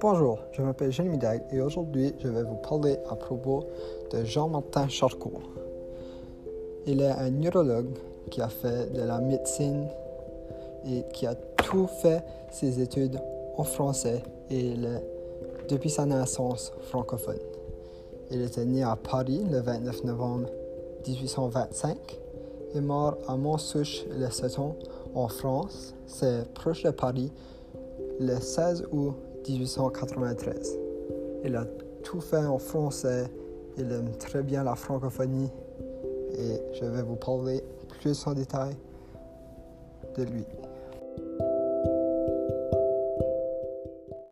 Bonjour, je m'appelle Jean Midag et aujourd'hui je vais vous parler à propos de Jean-Martin Charcot. Il est un neurologue qui a fait de la médecine et qui a tout fait ses études en français et est depuis sa naissance francophone. Il était né à Paris le 29 novembre 1825 et mort à Montsouche le 7 ans en France, c'est proche de Paris, le 16 août 1893. Il a tout fait en français, il aime très bien la francophonie et je vais vous parler plus en détail de lui.